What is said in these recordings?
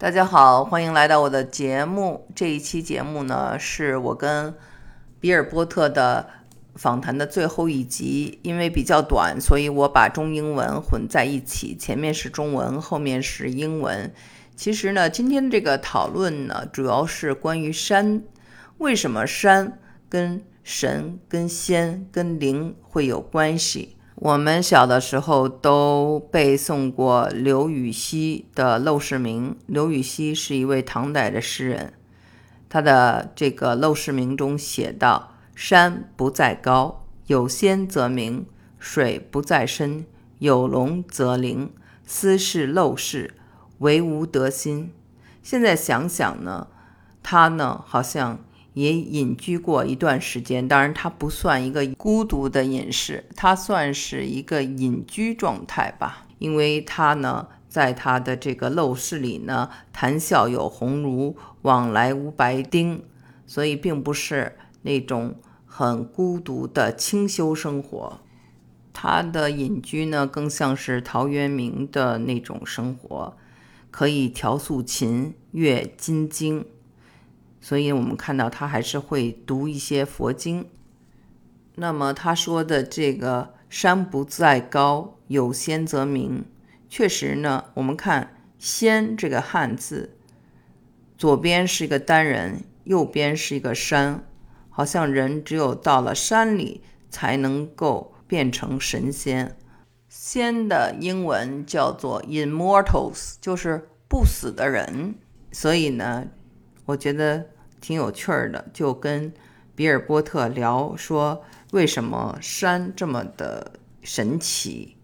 大家好，欢迎来到我的节目。这一期节目呢，是我跟比尔波特的访谈的最后一集。因为比较短，所以我把中英文混在一起，前面是中文，后面是英文。其实呢，今天这个讨论呢，主要是关于山。为什么山跟神、跟仙、跟灵会有关系？我们小的时候都背诵过刘禹锡的《陋室铭》。刘禹锡是一位唐代的诗人，他的这个《陋室铭》中写道：“山不在高，有仙则名；水不在深，有龙则灵。斯是陋室，惟吾德馨。”现在想想呢，他呢好像。也隐居过一段时间，当然他不算一个孤独的隐士，他算是一个隐居状态吧。因为他呢，在他的这个陋室里呢，谈笑有鸿儒，往来无白丁，所以并不是那种很孤独的清修生活。他的隐居呢，更像是陶渊明的那种生活，可以调素琴，阅金经。所以，我们看到他还是会读一些佛经。那么他说的这个“山不在高，有仙则名”，确实呢。我们看“仙”这个汉字，左边是一个单人，右边是一个山，好像人只有到了山里才能够变成神仙。仙的英文叫做 “immortals”，就是不死的人。所以呢。我觉得挺有趣儿的，就跟比尔波特聊说，为什么山这么的神奇？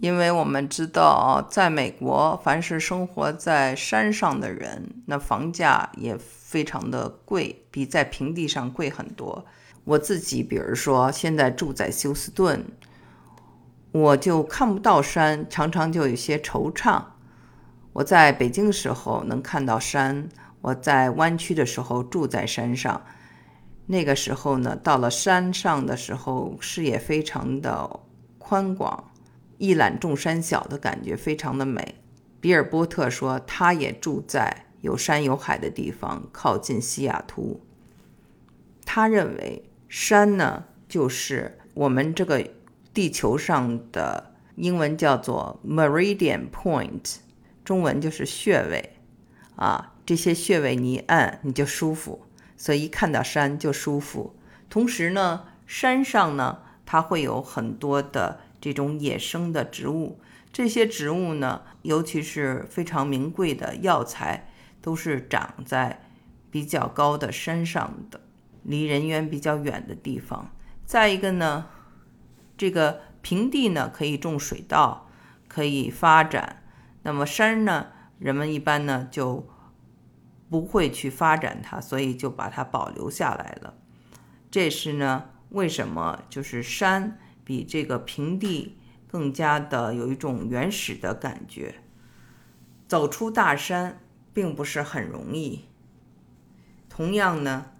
因为我们知道，在美国，凡是生活在山上的人，那房价也非常的贵，比在平地上贵很多。我自己，比如说现在住在休斯顿，我就看不到山，常常就有些惆怅。我在北京的时候能看到山。我在湾区的时候住在山上，那个时候呢，到了山上的时候，视野非常的宽广，一览众山小的感觉非常的美。比尔波特说，他也住在有山有海的地方，靠近西雅图。他认为山呢，就是我们这个地球上的英文叫做 meridian point，中文就是穴位啊。这些穴位你一按你就舒服，所以一看到山就舒服。同时呢，山上呢它会有很多的这种野生的植物，这些植物呢，尤其是非常名贵的药材，都是长在比较高的山上的，离人烟比较远的地方。再一个呢，这个平地呢可以种水稻，可以发展，那么山呢，人们一般呢就。不会去发展它，所以就把它保留下来了。这是呢，为什么就是山比这个平地更加的有一种原始的感觉？走出大山并不是很容易，同样呢，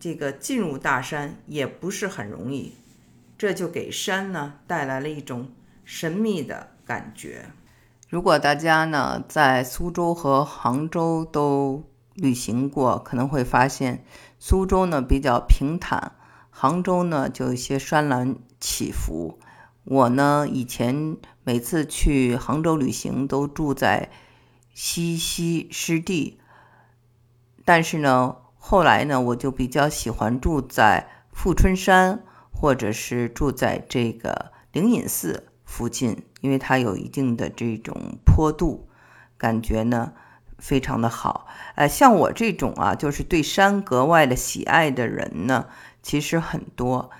这个进入大山也不是很容易，这就给山呢带来了一种神秘的感觉。如果大家呢在苏州和杭州都旅行过可能会发现，苏州呢比较平坦，杭州呢就有些山峦起伏。我呢以前每次去杭州旅行都住在西溪湿地，但是呢后来呢我就比较喜欢住在富春山，或者是住在这个灵隐寺附近，因为它有一定的这种坡度，感觉呢。非常的好，呃，像我这种啊，就是对山格外的喜爱的人呢，其实很多。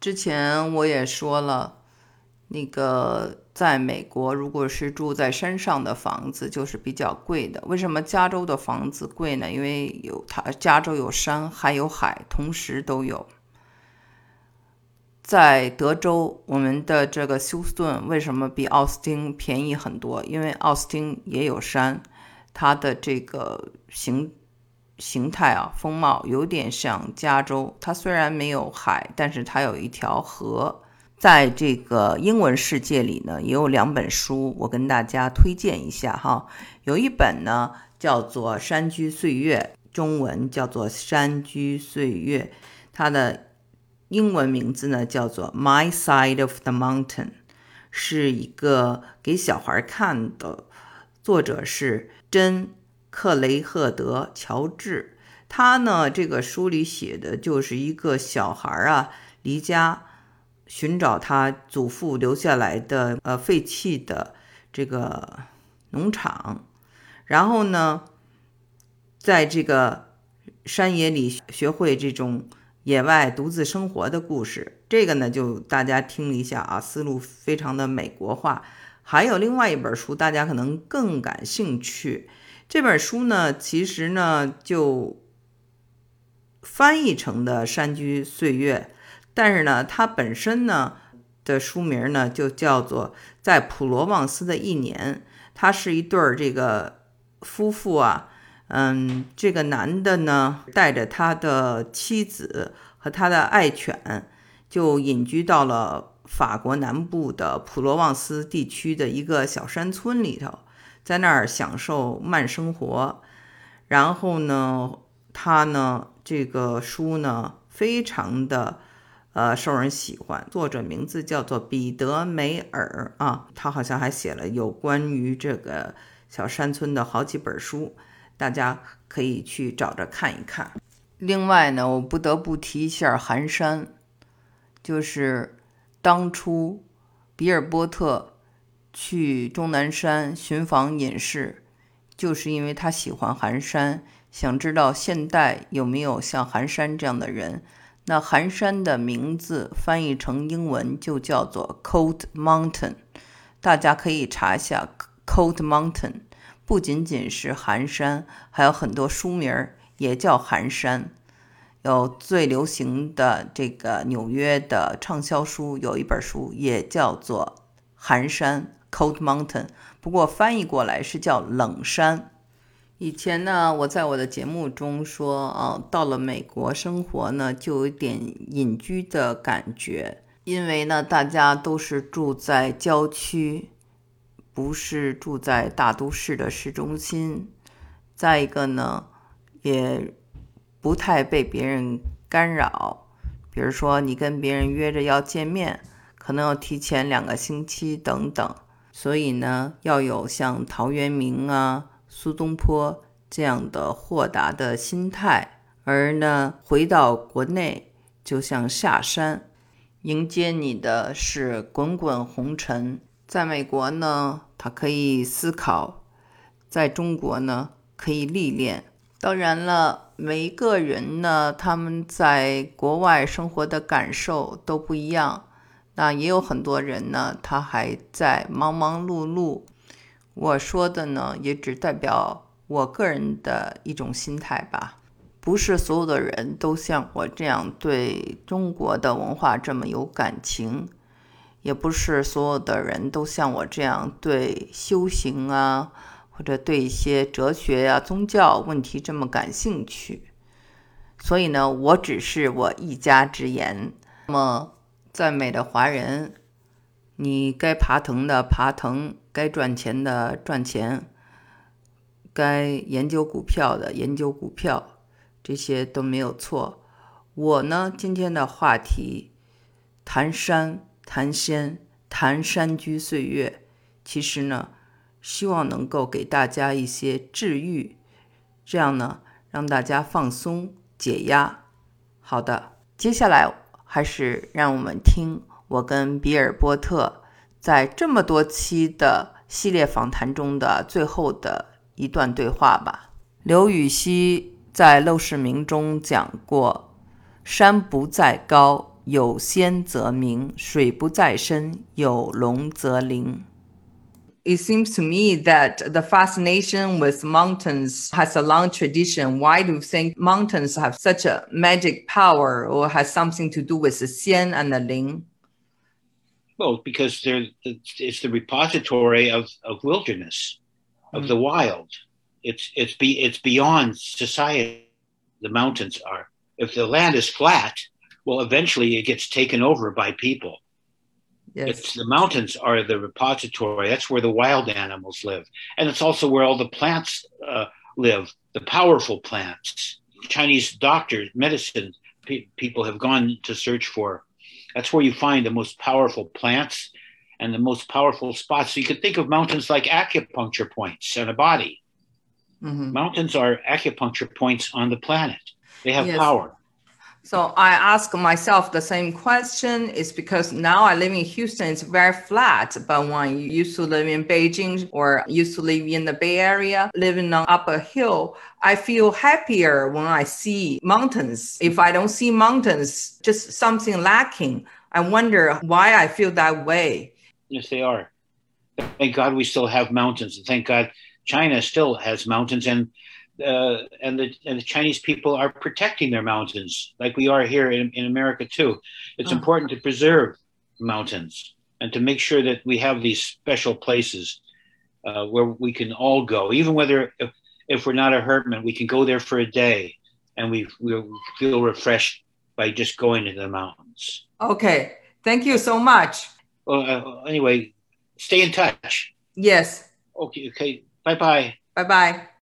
之前我也说了，那个在美国，如果是住在山上的房子，就是比较贵的。为什么加州的房子贵呢？因为有它，加州有山还有海，同时都有。在德州，我们的这个休斯顿为什么比奥斯汀便宜很多？因为奥斯汀也有山。它的这个形形态啊，风貌有点像加州。它虽然没有海，但是它有一条河，在这个英文世界里呢，也有两本书，我跟大家推荐一下哈。有一本呢叫做《山居岁月》，中文叫做《山居岁月》，它的英文名字呢叫做《My Side of the Mountain》，是一个给小孩看的，作者是珍·克雷赫德·乔治。他呢这个书里写的就是一个小孩啊离家。寻找他祖父留下来的呃废弃的这个农场，然后呢，在这个山野里学会这种野外独自生活的故事。这个呢，就大家听了一下啊，思路非常的美国化。还有另外一本书，大家可能更感兴趣。这本书呢，其实呢就翻译成的《山居岁月》。但是呢，它本身呢的书名呢就叫做《在普罗旺斯的一年》。它是一对儿这个夫妇啊，嗯，这个男的呢带着他的妻子和他的爱犬，就隐居到了法国南部的普罗旺斯地区的一个小山村里头，在那儿享受慢生活。然后呢，他呢这个书呢非常的。呃，受人喜欢。作者名字叫做彼得梅尔啊，他好像还写了有关于这个小山村的好几本书，大家可以去找着看一看。另外呢，我不得不提一下寒山，就是当初比尔波特去终南山寻访隐士，就是因为他喜欢寒山，想知道现代有没有像寒山这样的人。那寒山的名字翻译成英文就叫做 Cold Mountain，大家可以查一下 Cold Mountain，不仅仅是寒山，还有很多书名儿也叫寒山。有最流行的这个纽约的畅销书，有一本书也叫做寒山 Cold Mountain，不过翻译过来是叫冷山。以前呢，我在我的节目中说，啊，到了美国生活呢，就有点隐居的感觉，因为呢，大家都是住在郊区，不是住在大都市的市中心。再一个呢，也不太被别人干扰，比如说你跟别人约着要见面，可能要提前两个星期等等。所以呢，要有像陶渊明啊。苏东坡这样的豁达的心态，而呢，回到国内就像下山，迎接你的是滚滚红尘。在美国呢，可以思考；在中国呢，可以历练。当然了，每一个人呢，他们在国外生活的感受都不一样。那也有很多人呢，他还在忙忙碌碌。我说的呢，也只代表我个人的一种心态吧。不是所有的人都像我这样对中国的文化这么有感情，也不是所有的人都像我这样对修行啊，或者对一些哲学呀、宗教问题这么感兴趣。所以呢，我只是我一家之言。那么，赞美的华人，你该爬藤的爬藤。该赚钱的赚钱，该研究股票的研究股票，这些都没有错。我呢，今天的话题谈山、谈仙、谈山居岁月，其实呢，希望能够给大家一些治愈，这样呢，让大家放松解压。好的，接下来还是让我们听我跟比尔波特。在这么多期的系列访谈中的最后的一段对话吧。刘禹锡在《陋室铭》中讲过：“山不在高，有仙则名；水不在深，有龙则灵。” It seems to me that the fascination with mountains has a long tradition. Why do you think mountains have such a magic power or has something to do with the xian and the ling? Well, because they're it's the repository of, of wilderness, of mm. the wild. It's it's be it's beyond society. The mountains are. If the land is flat, well, eventually it gets taken over by people. Yes. It's the mountains are the repository. That's where the wild animals live, and it's also where all the plants uh, live. The powerful plants. Chinese doctors, medicine pe- people have gone to search for. That's where you find the most powerful plants and the most powerful spots. So you could think of mountains like acupuncture points in a body. Mhm. Mountains are acupuncture points on the planet. They have Yes. power. So I ask myself the same question is because now I live in Houston, it's very flat. But when you used to live in Beijing or used to live in the Bay Area, living on up a hill, I feel happier when I see mountains. If I don't see mountains, just something lacking. I wonder why I feel that way. Yes, they are. Thank God we still have mountains, and thank God China still has mountains, and uh, and the and the Chinese people are protecting their mountains, like we are here in, in America too. It's Oh. important to preserve mountains and to make sure that we have these special places uh, where we can all go, even whether if, if we're not a herdsman, we can go there for a day, and we we feel refreshed by just going to the mountains. Okay. Thank you so much. Well, uh, anyway, stay in touch. Yes. Okay, okay. Bye bye. Bye bye.